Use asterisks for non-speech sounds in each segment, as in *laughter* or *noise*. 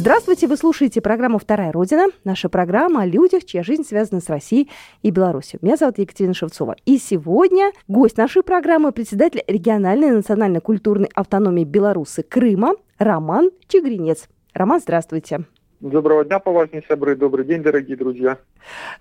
Здравствуйте, вы слушаете программу «Вторая Родина». Наша программа о людях, чья жизнь связана с Россией и Беларусью. Меня зовут Екатерина Шевцова. И сегодня гость нашей программы – председатель региональной национально-культурной автономии Беларуси Крыма Роман Чегринец. Роман, здравствуйте. Доброго дня, поважные сябры. Добрый день, дорогие друзья.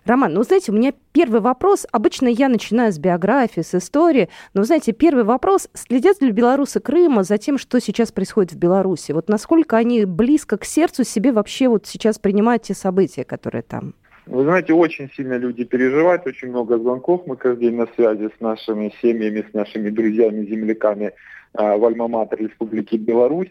Роман, ну, знаете, у меня первый вопрос. Обычно я начинаю с биографии, с истории. Но, знаете, первый вопрос. Следят ли белорусы Крыма за тем, что сейчас происходит в Беларуси? Вот насколько они близко к сердцу себе вообще вот сейчас принимают те события, которые там? Вы знаете, очень сильно люди переживают, очень много звонков. Мы каждый день на связи с нашими семьями, с нашими друзьями, земляками э, в Альма-Матер Республики Беларусь.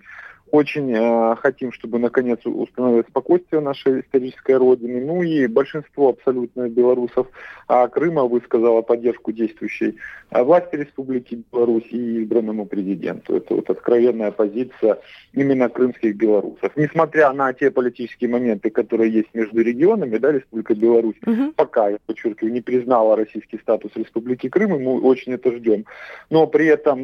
Очень э, хотим, чтобы наконец установилось спокойствие нашей исторической родины. Ну и большинство абсолютно белорусов а Крыма высказало поддержку действующей а, власти Республики Беларусь и избранному президенту. Это вот откровенная позиция именно крымских белорусов. Несмотря на те политические моменты, которые есть между регионами, да, Республика Беларусь угу. пока, я подчеркиваю, не признала российский статус Республики Крым, и мы очень это ждем. Но при этом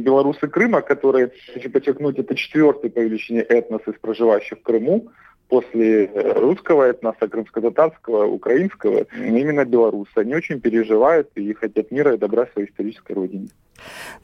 белорусы Крыма, которые, хочу подчеркнуть, это четвертый четвертый по величине этнос из проживающих в Крыму, после русского этноса, крымско-татарского, украинского, именно белорусы. Они очень переживают и хотят мира и добра своей исторической родине.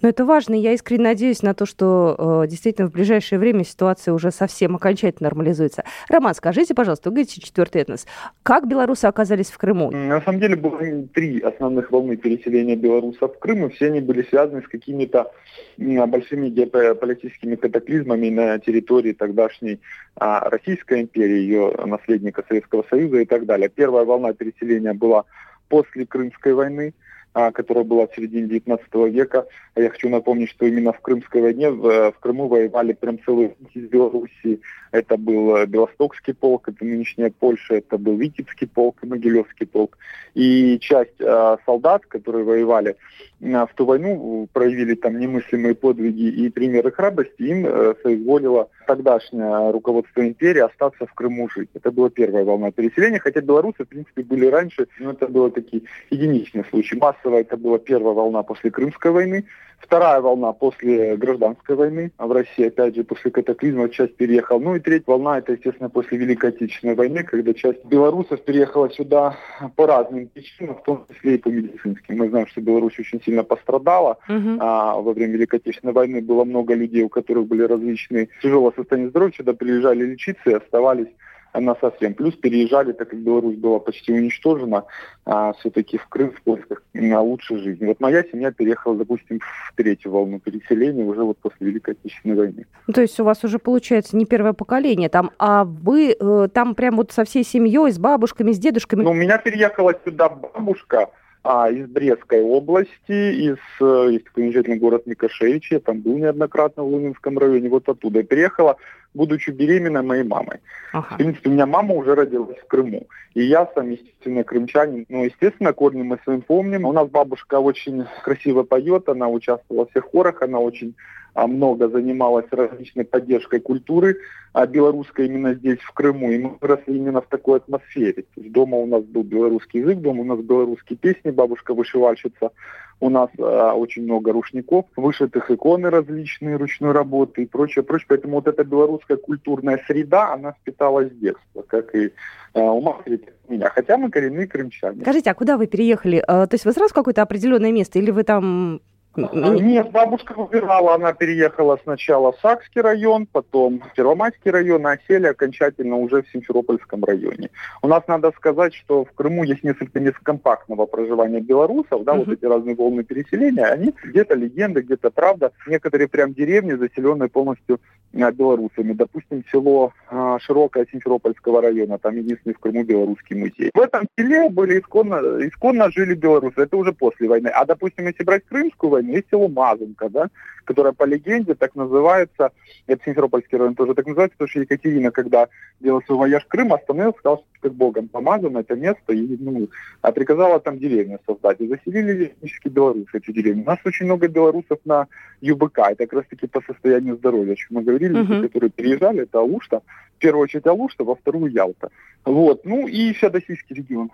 Но это важно. Я искренне надеюсь на то, что э, действительно в ближайшее время ситуация уже совсем окончательно нормализуется. Роман, скажите, пожалуйста, вы говорите четвертый этнос. Как белорусы оказались в Крыму? На самом деле было три основных волны переселения белорусов в Крым, и все они были связаны с какими-то большими геополитическими катаклизмами на территории тогдашней а, Российской империи, ее наследника Советского Союза и так далее. Первая волна переселения была после Крымской войны, которая была в середине 19 века. Я хочу напомнить, что именно в Крымской войне в, в Крыму воевали прям целые из Белоруссии. Это был э, Белостокский полк, это нынешняя Польша, это был Витебский полк и Могилевский полк. И часть э, солдат, которые воевали в ту войну, проявили там немыслимые подвиги и примеры храбрости, им э, соизволило тогдашнее руководство империи остаться в Крыму жить. Это была первая волна переселения, хотя белорусы, в принципе, были раньше, но это было такие единичные случаи. Массово это была первая волна после Крымской войны, Вторая волна после гражданской войны, а в России, опять же, после катаклизма часть переехала. Ну и третья волна, это, естественно, после Великой Отечественной войны, когда часть белорусов переехала сюда по разным причинам, в том числе и по медицинским. Мы знаем, что Беларусь очень сильно пострадала. Uh-huh. А, во время Великой Отечественной войны было много людей, у которых были различные тяжелое состояние здоровья, сюда приезжали лечиться и оставались она совсем. Плюс переезжали, так как Беларусь была почти уничтожена, а, все-таки в Крым в поисках на лучшей жизни. Вот моя семья переехала, допустим, в третью волну переселения уже вот после Великой Отечественной войны. Ну, то есть у вас уже получается не первое поколение там, а вы э, там прям вот со всей семьей, с бабушками, с дедушками? Ну, у меня переехала сюда бабушка, а, из Брестской области, из, э, есть такой замечательный город Микошевич, я там был неоднократно в Лунинском районе, вот оттуда я переехала будучи беременной моей мамой. Ага. В принципе, у меня мама уже родилась в Крыму. И я сам, естественно, крымчанин. Ну, естественно, корни мы своим помним. У нас бабушка очень красиво поет, она участвовала в всех хорах, она очень много занималась различной поддержкой культуры а белорусской именно здесь, в Крыму. И мы выросли именно в такой атмосфере. То есть дома у нас был белорусский язык, дома у нас белорусские песни, бабушка вышивальщица. У нас а, очень много рушников, вышитых иконы различные, ручной работы и прочее, прочее. Поэтому вот эта белорусская культурная среда, она впиталась с детства, как и а, у матери меня. Хотя мы коренные крымчане. Скажите, а куда вы переехали? А, то есть вы сразу в какое-то определенное место или вы там нет, бабушка выбирала, она переехала сначала в Сакский район, потом в Первомайский район, а сели окончательно уже в Симферопольском районе. У нас надо сказать, что в Крыму есть несколько мест компактного проживания белорусов, да, uh-huh. вот эти разные волны переселения, они где-то легенды, где-то правда, некоторые прям деревни, заселенные полностью а, белорусами. Допустим, село а, Широкое Симферопольского района, там единственный в Крыму белорусский музей. В этом селе были исконно, исконно жили белорусы, это уже после войны. А, допустим, если брать Крымскую войны. Есть село Мазанка, да, которое по легенде так называется, это Симферопольский район тоже так называется, потому что Екатерина, когда делала свой вояж Крым, остановилась, сказала, что как Богом помазано это место, и, ну, а приказала там деревню создать. И заселили этнически белорусы эти деревни. У нас очень много белорусов на ЮБК, это как раз таки по состоянию здоровья, о чем мы говорили, uh-huh. люди, которые переезжали, это Алушта, в первую очередь Алушта, во вторую Ялта. Вот, ну и Феодосийский регион.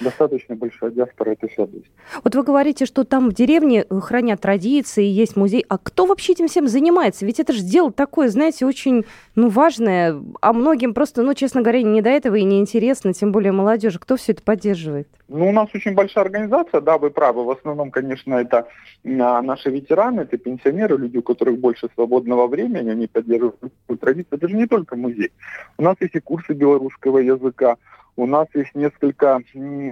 Достаточно большая диаспора, это все есть. Вот вы говорите, что там в деревне э, хранят традиции, есть музей. А кто вообще этим всем занимается? Ведь это же дело такое, знаете, очень ну, важное. А многим просто, ну, честно говоря, не до этого и не интересно, тем более молодежи. Кто все это поддерживает? Ну, у нас очень большая организация, да, вы правы. В основном, конечно, это а, наши ветераны, это пенсионеры, люди, у которых больше свободного времени, они поддерживают традиции. Это же не только музей. У нас есть и курсы белорусского языка, у нас есть несколько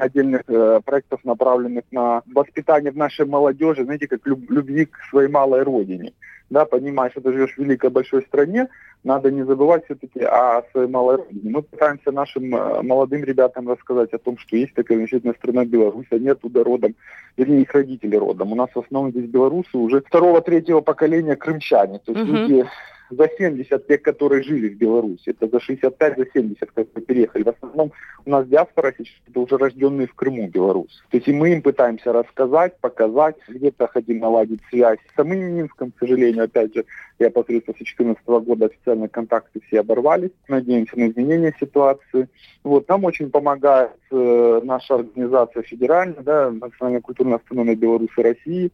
отдельных э, проектов, направленных на воспитание в нашей молодежи, знаете, как люб, любви к своей малой родине. Да, понимаешь, что ты живешь в великой большой стране, надо не забывать все-таки о своей малой родине. Мы пытаемся нашим э, молодым ребятам рассказать о том, что есть такая замечательная страна Беларусь, они оттуда родом, вернее, их родители родом. У нас в основном здесь белорусы уже второго-третьего поколения крымчане. То есть uh-huh. люди за 70 те, которые жили в Беларуси. Это за 65, за 70, которые переехали. В основном у нас диаспора сейчас это уже рожденные в Крыму белорусы. То есть и мы им пытаемся рассказать, показать, где-то хотим наладить связь. С самым Минском, к сожалению, опять же, я посредством 2014 года официальные контакты все оборвались. Надеемся на изменение ситуации. Вот, нам очень помогает э, наша организация федеральная, да, Национальная культурная автономия Беларуси России.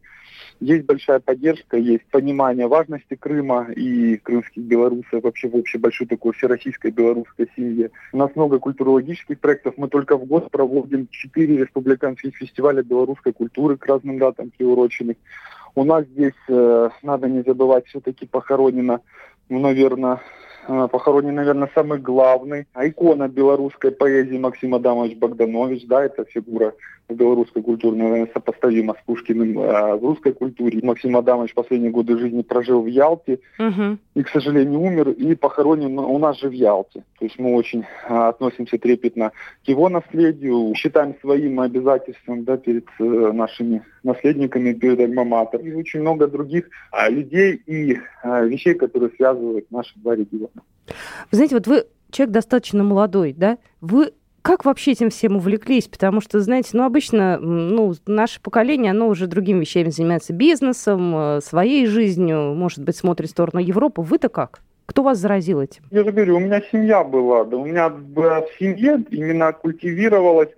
Есть большая поддержка, есть понимание важности Крыма и крымских белорусов, вообще в общей большой такой всероссийской белорусской семье. У нас много культурологических проектов. Мы только в год проводим четыре республиканских фестиваля белорусской культуры к разным датам приуроченных. У нас здесь, э, надо не забывать, все-таки похоронено, ну, наверное, Э, похоронен, наверное, самый главный. А икона белорусской поэзии Максим Адамович Богданович, да, это фигура в белорусской культуре, наверное, сопоставима с Пушкиным а в русской культуре. Максим Адамович последние годы жизни прожил в Ялте угу. и, к сожалению, умер и похоронен у нас же в Ялте. То есть мы очень а, относимся трепетно к его наследию, считаем своим обязательством да, перед э, нашими наследниками, перед альма-матер. И очень много других а, людей и а, вещей, которые связывают наши два региона. Вы знаете, вот вы человек достаточно молодой, да? Вы как вообще этим всем увлеклись? Потому что, знаете, ну, обычно ну, наше поколение, оно уже другими вещами занимается, бизнесом, э, своей жизнью, может быть, смотрит в сторону Европы. Вы-то как? Кто вас заразил этим? Я же говорю, у меня семья была, да, у меня в семье именно культивировалась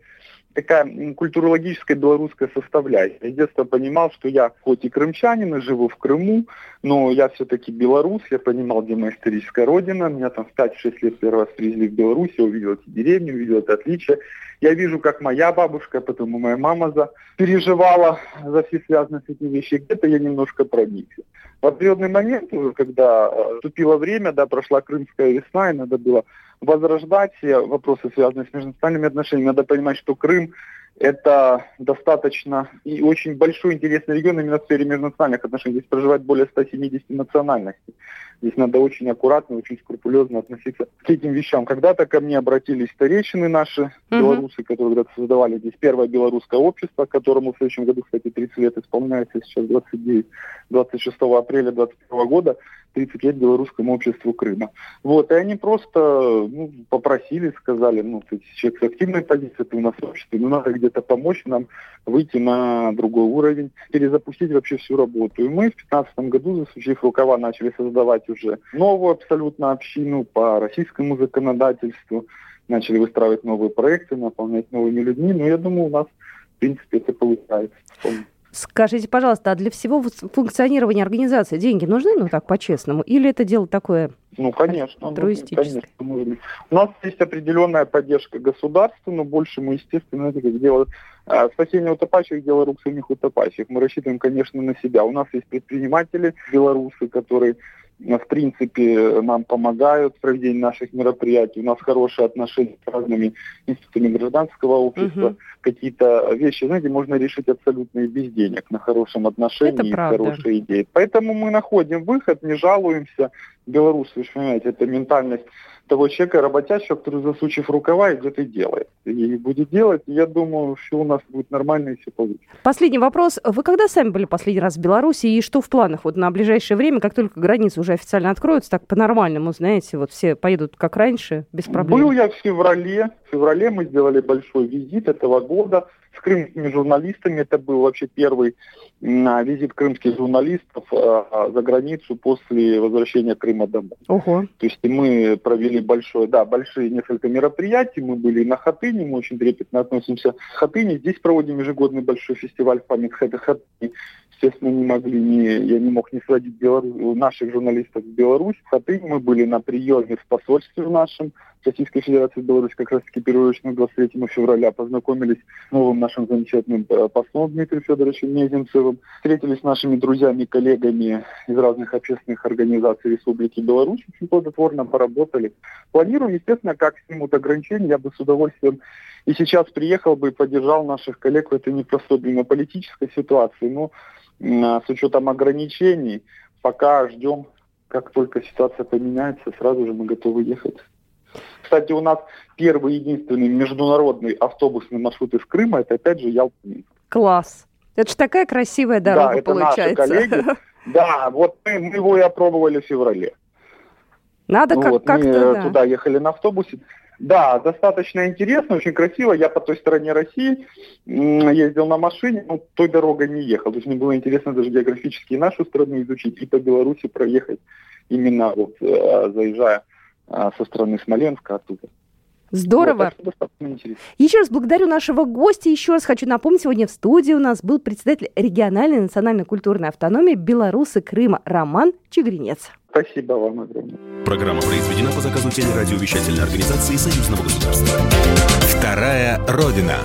такая культурологическая белорусская составляющая. Я с детства понимал, что я хоть и крымчанин, и живу в Крыму, но я все-таки белорус, я понимал, где моя историческая родина. Меня там в 5-6 лет первый раз привезли в Беларусь, я увидел эти деревни, увидел это отличие. Я вижу, как моя бабушка, потом и моя мама за, переживала за все связанные с этими вещами. Где-то я немножко проникся. В определенный момент, когда э, вступило время, да, прошла крымская весна, и надо было возрождать все вопросы, связанные с межнациональными отношениями. Надо понимать, что Крым это достаточно и очень большой интересный регион именно в сфере межнациональных отношений. Здесь проживает более 170 национальностей. Здесь надо очень аккуратно, очень скрупулезно относиться к этим вещам. Когда-то ко мне обратились старейшины наши, uh-huh. белорусы, которые когда-то создавали здесь первое белорусское общество, которому в следующем году, кстати, 30 лет исполняется, сейчас 29, 26 апреля 2021 года. 30 лет белорусскому обществу Крыма. Вот, и они просто ну, попросили, сказали, ну, ты человек с активной позицией, ты у нас в обществе, ну, надо где-то помочь нам выйти на другой уровень, перезапустить вообще всю работу. И мы в 2015 году, засучив рукава, начали создавать уже новую абсолютно общину по российскому законодательству, начали выстраивать новые проекты, наполнять новыми людьми. Но я думаю, у нас, в принципе, это получается. Скажите, пожалуйста, а для всего функционирования организации деньги нужны, ну так, по-честному? Или это дело такое ну, конечно. Конечно, нужно. У нас есть определенная поддержка государства, но больше мы, естественно, это как дело а, спасение утопающих, дело рук самих утопающих. Мы рассчитываем, конечно, на себя. У нас есть предприниматели белорусы, которые в принципе, нам помогают в проведении наших мероприятий. У нас хорошие отношения с разными институтами гражданского общества. Угу. Какие-то вещи, знаете, можно решить абсолютно и без денег, на хорошем отношении и хорошей идее. Поэтому мы находим выход, не жалуемся. Белорусы, вы понимаете, это ментальность того человека работящего, который засучив рукава идет и делает. И будет делать, я думаю, все у нас будет нормально и все получится. Последний вопрос. Вы когда сами были последний раз в Беларуси и что в планах вот на ближайшее время, как только границы уже официально откроются, так по-нормальному, знаете, вот все поедут как раньше, без проблем? Был я в феврале. В феврале мы сделали большой визит этого года с крымскими журналистами. Это был вообще первый визит крымских журналистов а, за границу после возвращения Крыма домой. Ого. То есть мы провели большое, да, большие несколько мероприятий. Мы были на Хатыне, мы очень трепетно относимся к Хатыне. Здесь проводим ежегодный большой фестиваль в память Хатыни. Естественно, не могли, не, я не мог не сводить Белору... наших журналистов в Беларусь. В Хатыне мы были на приеме в посольстве нашем Российской Федерации Беларусь как раз-таки периодично 23 февраля познакомились с новым нашим замечательным э, послом Дмитрием Федоровичем Мезенцевым. Встретились с нашими друзьями коллегами из разных общественных организаций Республики Беларусь. Очень плодотворно поработали. Планирую, естественно, как снимут ограничения, я бы с удовольствием и сейчас приехал бы и поддержал наших коллег в этой непростой политической ситуации. Но а, с учетом ограничений пока ждем, как только ситуация поменяется, сразу же мы готовы ехать. Кстати, у нас первый единственный международный автобусный маршрут из Крыма, это опять же ялта Класс. Это же такая красивая дорога да, это получается. Наши коллеги. *laughs* Да, вот мы, мы его и опробовали в феврале. Надо как- вот, как-то, Мы да. туда ехали на автобусе. Да, достаточно интересно, очень красиво. Я по той стороне России ездил на машине, но той дорогой не ехал. То есть мне было интересно даже географически и нашу страну изучить, и по Беларуси проехать, именно вот э, заезжая со стороны Смоленска оттуда. Здорово. Вот, еще раз благодарю нашего гостя. Еще раз хочу напомнить, сегодня в студии у нас был представитель региональной национальной культурной автономии Беларусы Крыма Роман Чигринец. Спасибо вам огромное. Программа произведена по заказу телерадиовещательной организации Союзного государства. Вторая Родина.